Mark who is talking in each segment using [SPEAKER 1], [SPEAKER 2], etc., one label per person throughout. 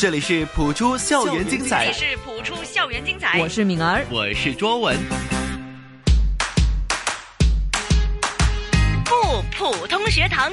[SPEAKER 1] 这里是普出校园精彩，
[SPEAKER 2] 这里是普出校园精彩，
[SPEAKER 3] 我是敏儿，
[SPEAKER 1] 我是卓文。
[SPEAKER 2] 不普通学堂。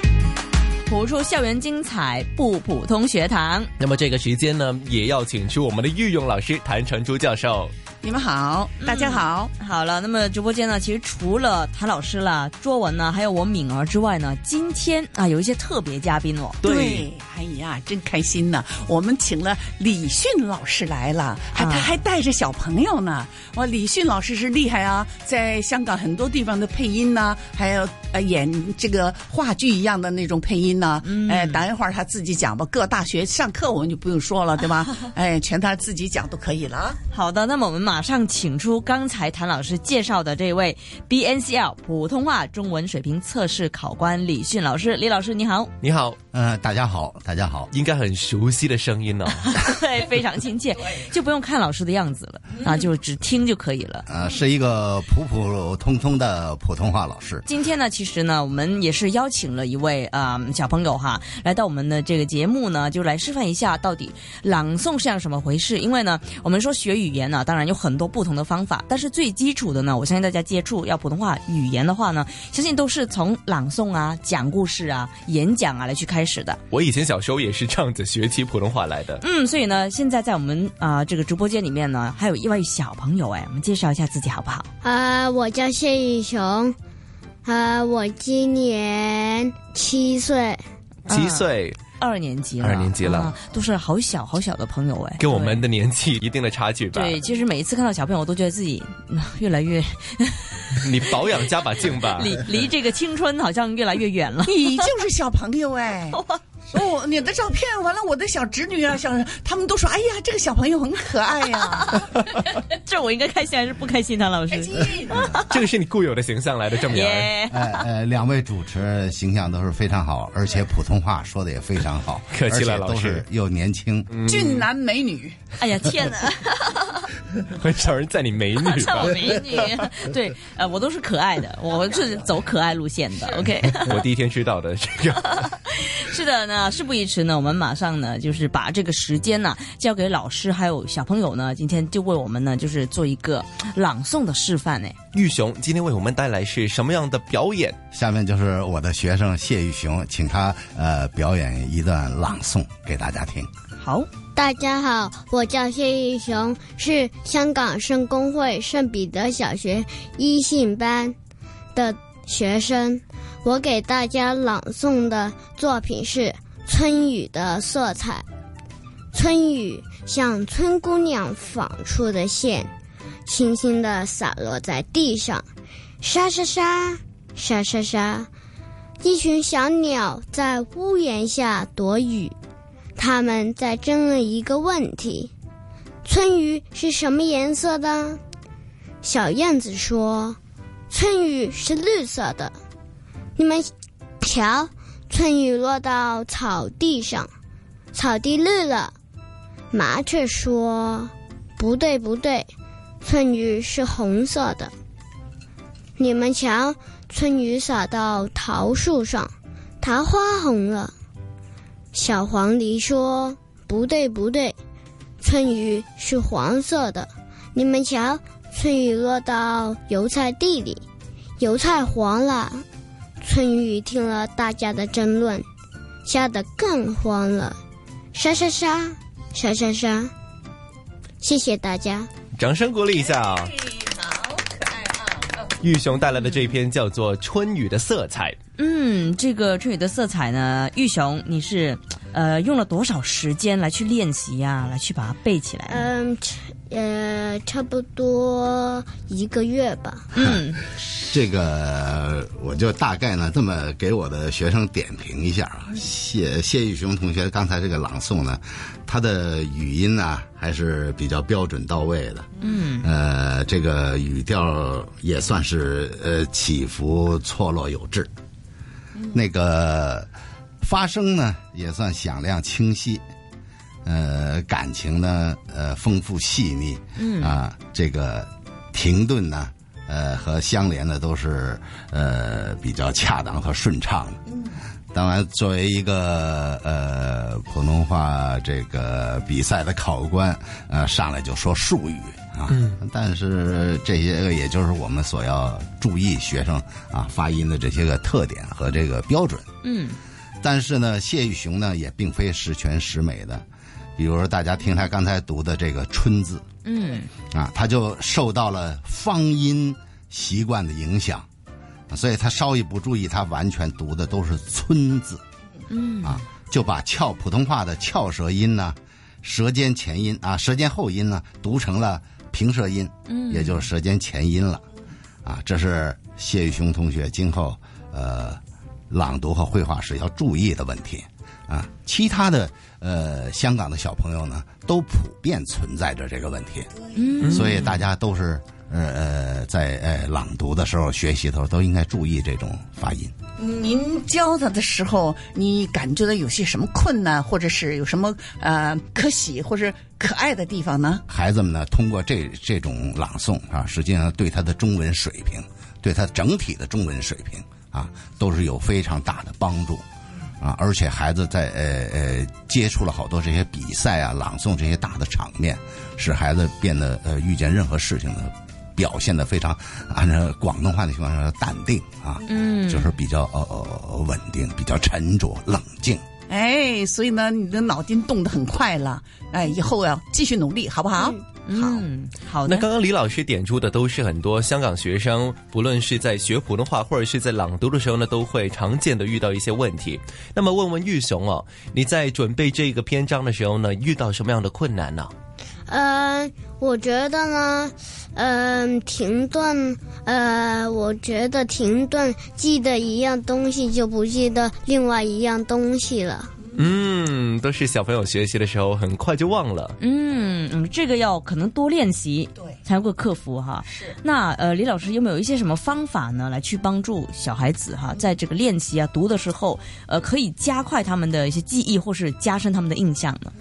[SPEAKER 3] 普出校园精彩不普通学堂。
[SPEAKER 1] 那么这个时间呢，也要请出我们的御用老师谭成珠教授。
[SPEAKER 4] 你们好，大家好。
[SPEAKER 3] 好了，那么直播间呢，其实除了谭老师啦、卓文呢，还有我敏儿之外呢，今天啊有一些特别嘉宾哦。
[SPEAKER 4] 对，哎呀，真开心呢！我们请了李迅老师来了，还他还带着小朋友呢。哇，李迅老师是厉害啊，在香港很多地方的配音呢，还有呃演这个话剧一样的那种配音呢。哎，等一会儿他自己讲吧。各大学上课我们就不用说了，对吧？哎，全他自己讲都可以了。
[SPEAKER 3] 好的，那么我们马上请出刚才谭老师介绍的这位 BNCL 普通话中文水平测试考官李迅老师。李老师你好，
[SPEAKER 1] 你好，
[SPEAKER 5] 呃，大家好，大家好，
[SPEAKER 1] 应该很熟悉的声音哦，
[SPEAKER 3] 对，非常亲切，就不用看老师的样子了啊，就只听就可以了。
[SPEAKER 5] 呃，是一个普普通通的普通话老师。
[SPEAKER 3] 今天呢，其实呢，我们也是邀请了一位啊、呃、小朋友哈，来到我们的这个节目呢，就来示范一下到底朗诵是样什么回事。因为呢，我们说学语言呢，当然有很多不同的方法，但是最基础的呢，我相信大家接触要普通话语言的话呢，相信都是从朗诵啊、讲故事啊、演讲啊来去开始的。
[SPEAKER 1] 我以前小时候也是这样子学起普通话来的。
[SPEAKER 3] 嗯，所以呢，现在在我们啊、呃这个直播间里面呢，还有一位小朋友哎，我们介绍一下自己好不好？
[SPEAKER 6] 啊，我叫谢宇雄，啊，我今年七岁，
[SPEAKER 1] 七岁，
[SPEAKER 3] 二年级了，
[SPEAKER 1] 二年级了
[SPEAKER 3] 啊都是好小好小的朋友哎，
[SPEAKER 1] 跟我们的年纪一定的差距吧？
[SPEAKER 3] 对，其实每一次看到小朋友，我都觉得自己嗯越来越
[SPEAKER 1] 你保养加把劲吧。
[SPEAKER 3] 离离这个青春好像越来越远了。
[SPEAKER 4] 你就是小朋友哎。哦，你的照片完了，我的小侄女啊，小他们都说，哎呀，这个小朋友很可爱呀。
[SPEAKER 3] 这我应该开心还是不开心呢？老师，
[SPEAKER 1] 这个是你固有的形象来的，郑敏儿。
[SPEAKER 3] 耶，
[SPEAKER 5] 呃呃，两位主持形象都是非常好，而且普通话说的也非常好，
[SPEAKER 1] 客气了老师
[SPEAKER 5] 都是又年轻。
[SPEAKER 4] 俊男美女，
[SPEAKER 3] 哎呀天哪，
[SPEAKER 1] 很少人在你美女？
[SPEAKER 3] 美女，对，呃，我都是可爱的，我是走可爱路线的。OK，
[SPEAKER 1] 我第一天知道的这个。
[SPEAKER 3] 是的，那事不宜迟呢，我们马上呢，就是把这个时间呢交给老师还有小朋友呢，今天就为我们呢，就是做一个朗诵的示范呢。
[SPEAKER 1] 玉雄今天为我们带来是什么样的表演？
[SPEAKER 5] 下面就是我的学生谢玉雄，请他呃表演一段朗诵给大家听。
[SPEAKER 3] 好，
[SPEAKER 6] 大家好，我叫谢玉雄，是香港圣公会圣彼得小学一信班的学生。我给大家朗诵的作品是春雨的色彩。春雨像春姑娘纺出的线，轻轻地洒落在地上，沙沙沙，沙沙沙。一群小鸟在屋檐下躲雨。他们在争论一个问题：春雨是什么颜色的？小燕子说：“春雨是绿色的。”你们瞧，春雨落到草地上，草地绿了。麻雀说：“不对，不对，春雨是红色的。”你们瞧，春雨洒到桃树上，桃花红了。小黄鹂说：“不对，不对，春雨是黄色的。你们瞧，春雨落到油菜地里，油菜黄了。”春雨听了大家的争论，吓得更慌了，沙沙沙，沙沙沙。谢谢大家，
[SPEAKER 1] 掌声鼓励一下啊！玉雄带来的这篇叫做《春雨的色彩》。
[SPEAKER 3] 嗯，这个春雨的色彩呢，玉雄，你是呃用了多少时间来去练习呀、来去把它背起来？
[SPEAKER 6] 嗯，呃，差不多一个月吧。
[SPEAKER 3] 嗯，
[SPEAKER 5] 这个我就大概呢这么给我的学生点评一下啊。谢谢玉雄同学刚才这个朗诵呢，他的语音呢还是比较标准到位的。嗯，呃，这个语调也算是呃起伏错落有致。那个发声呢也算响亮清晰。呃，感情呢，呃，丰富细腻，嗯啊，这个停顿呢，呃，和相连的都是呃比较恰当和顺畅的。当然，作为一个呃普普通话这个比赛的考官，呃，上来就说术语啊。但是这些个也就是我们所要注意学生啊发音的这些个特点和这个标准。
[SPEAKER 3] 嗯
[SPEAKER 5] 但是呢，谢玉雄呢也并非十全十美的，比如说大家听他刚才读的这个“春”字
[SPEAKER 3] 嗯。
[SPEAKER 5] 啊，他就受到了方音习惯的影响，所以他稍一不注意，他完全读的都是“村”字。
[SPEAKER 3] 嗯。
[SPEAKER 5] 啊，就把翘普通话的翘舌音呢，舌尖前音啊，舌尖后音呢，读成了平舌音，
[SPEAKER 3] 嗯。
[SPEAKER 5] 也就是舌尖前音了，啊，这是谢玉雄同学今后呃朗读和绘画时要注意的问题啊。其他的呃香港的小朋友呢，都普遍存在着这个问题，
[SPEAKER 3] 嗯
[SPEAKER 5] 所以大家都是呃呃在呃朗读的时候学习的时候都应该注意这种发音。
[SPEAKER 4] 您教他的时候，你感觉到有些什么困难，或者是有什么呃可喜或者可爱的地方呢？
[SPEAKER 5] 孩子们呢，通过这这种朗诵啊，实际上对他的中文水平，对他整体的中文水平啊，都是有非常大的帮助啊。而且孩子在呃呃接触了好多这些比赛啊、朗诵这些大的场面，使孩子变得呃遇见任何事情呢，表现的非常按照广东话的情况说淡定啊，
[SPEAKER 3] 嗯
[SPEAKER 5] 就是比较呃呃稳定、比较沉着、冷静。
[SPEAKER 4] 哎，所以呢，你的脑筋动得很快了，哎，以后要继续努力，好不好？
[SPEAKER 3] 嗯，好的。
[SPEAKER 1] 那刚刚李老师点出的都是很多香港学生，不论是在学普通话或者是在朗读的时候呢，都会常见的遇到一些问题。那么问问玉雄哦，你在准备这个篇章的时候呢，遇到什么样的困难呢？
[SPEAKER 6] 呃，我觉得呢，嗯、停顿，呃，我觉得停顿记得一样东西就不记得另外一样东西了。
[SPEAKER 1] 嗯，都是小朋友学习的时候很快就忘了。
[SPEAKER 3] 嗯嗯，这个要可能多练习，
[SPEAKER 4] 对
[SPEAKER 3] 才能够克服哈。是。那呃，李老师有没有一些什么方法呢，来去帮助小孩子哈，在这个练习啊读的时候，呃，可以加快他们的一些记忆，或是加深他们的印象呢？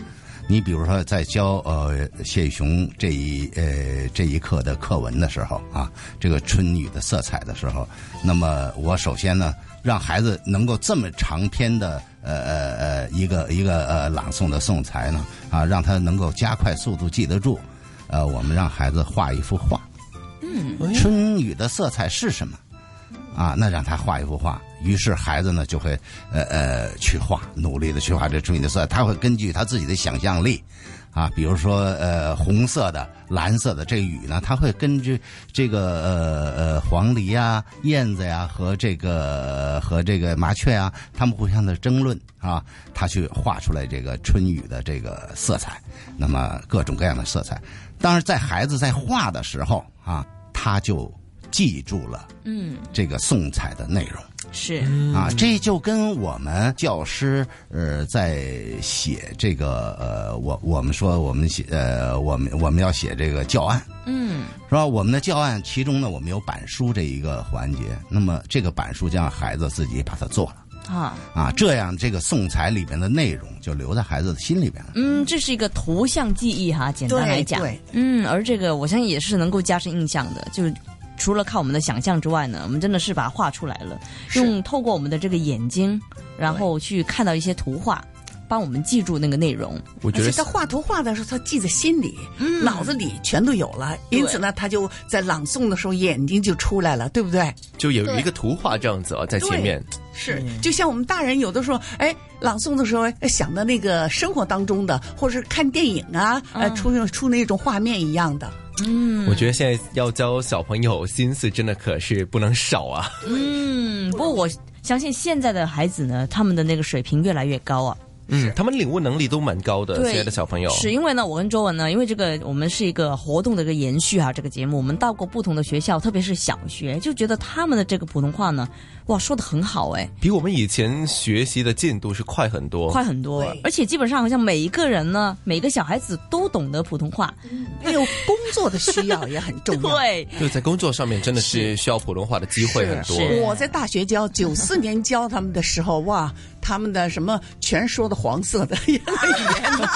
[SPEAKER 5] 你比如说，在教呃谢玉雄这一呃这一课的课文的时候啊，这个春雨的色彩的时候，那么我首先呢，让孩子能够这么长篇的呃呃呃一个一个呃朗诵的诵材呢啊，让他能够加快速度记得住。呃，我们让孩子画一幅画，嗯，春雨的色彩是什么？啊，那让他画一幅画，于是孩子呢就会呃呃去画，努力的去画这春雨的色彩，他会根据他自己的想象力，啊，比如说呃红色的、蓝色的这雨呢，它会根据这个呃呃黄鹂呀、燕子呀和这个和这个麻雀啊，他们互相的争论啊，他去画出来这个春雨的这个色彩，那么各种各样的色彩，当然在孩子在画的时候啊，他就记住了。
[SPEAKER 3] 嗯，
[SPEAKER 5] 这个送彩的内容
[SPEAKER 3] 是。
[SPEAKER 5] 啊，这就跟我们教师呃在写这个呃，我我们说我们写呃，我们我们要写这个教案
[SPEAKER 3] 嗯
[SPEAKER 5] 是吧？我们的教案其中呢，我们有板书这一个环节，那么这个板书就让孩子自己把它做了
[SPEAKER 3] 啊，
[SPEAKER 5] 啊，这样这个送彩里边的内容就留在孩子的心里边了。
[SPEAKER 3] 嗯，这是一个图像记忆哈，简单来讲
[SPEAKER 4] 对对，
[SPEAKER 3] 嗯，而这个我相信也是能够加深印象的，就是。除了靠我们的想象之外呢，我们真的是把它画出来了，用透过我们的这个眼睛，然后去看到一些图画，帮我们记住那个内容。
[SPEAKER 1] 我觉得
[SPEAKER 4] 而且他画图画的时候，他记在心里，脑子里全都有了，因此呢，他就在朗诵的时候眼睛就出来了，对不对？
[SPEAKER 1] 就有一个图画这样子啊，在前面。
[SPEAKER 4] 是，就像我们大人有的时候，哎，朗诵的时候哎想的那个生活当中的，或者是看电影啊，呃，出出那种画面一样的。
[SPEAKER 3] 嗯
[SPEAKER 1] 我觉得现在要教小朋友心思真的可是不能少啊。
[SPEAKER 3] 嗯，不过我相信现在的孩子呢，他们的那个水平越来越高啊。
[SPEAKER 1] 嗯，他们领悟能力都蛮高的，
[SPEAKER 3] 对
[SPEAKER 1] 现在的小朋友。
[SPEAKER 3] 是因为呢，我跟周文呢，因为这个我们是一个活动的一个延续哈、这个节目我们到过不同的学校，特别是小学，就觉得他们的这个普通话呢，哇，说的很好哎，
[SPEAKER 1] 比我们以前学习的进度是快很多。
[SPEAKER 3] 快很多，而且基本上好像每一个人呢，每个小孩子都懂得普通话，
[SPEAKER 4] 还有工作的需要也很重要。
[SPEAKER 3] 对，
[SPEAKER 1] 就在工作上面真的是需要普通话的机会很多。
[SPEAKER 4] 我在大学教九四年教他们的时候，哇，他们的什么全说的黄色的语言呢？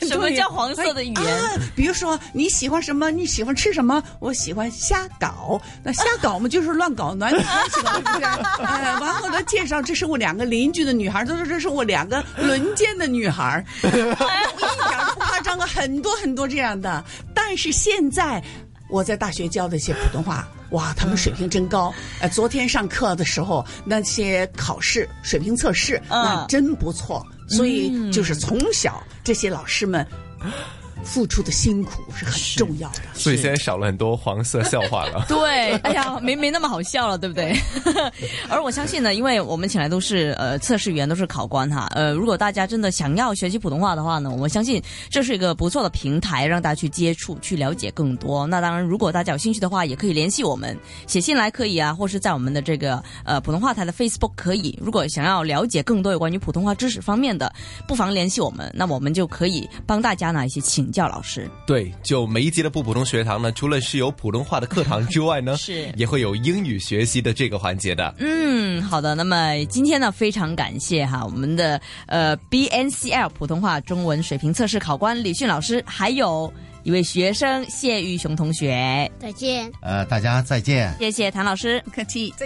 [SPEAKER 3] 什么叫黄色的语言？
[SPEAKER 4] 啊，比如说你喜欢什么？你喜欢吃什么？我喜欢瞎搞。那瞎搞嘛，就是乱搞男女关系不对？哎，完后他，介绍这是我两个邻居的女孩，都说这是我两个轮奸的女孩，一点都不夸张啊，很多很多这样的。但是现在。我在大学教的一些普通话，哇，他们水平真高！呃，昨天上课的时候，那些考试水平测试，那真不错。所以就是从小这些老师们。付出的辛苦是很重要的，
[SPEAKER 1] 所以现在少了很多黄色笑话了。
[SPEAKER 3] 对，哎呀，没没那么好笑了，对不对？而我相信呢，因为我们请来都是呃测试员，都是考官哈。呃，如果大家真的想要学习普通话的话呢，我相信这是一个不错的平台，让大家去接触、去了解更多。那当然，如果大家有兴趣的话，也可以联系我们，写信来可以啊，或是在我们的这个呃普通话台的 Facebook 可以。如果想要了解更多有关于普通话知识方面的，不妨联系我们，那我们就可以帮大家拿一些请。教老师
[SPEAKER 1] 对，就每一集的不普通学堂呢，除了是有普通话的课堂之外呢，
[SPEAKER 3] 是
[SPEAKER 1] 也会有英语学习的这个环节的。
[SPEAKER 3] 嗯，好的。那么今天呢，非常感谢哈我们的呃 BNCL 普通话中文水平测试考官李迅老师，还有一位学生谢玉雄同学。
[SPEAKER 6] 再见。
[SPEAKER 5] 呃，大家再见。
[SPEAKER 3] 谢谢谭老师，
[SPEAKER 4] 不客气。再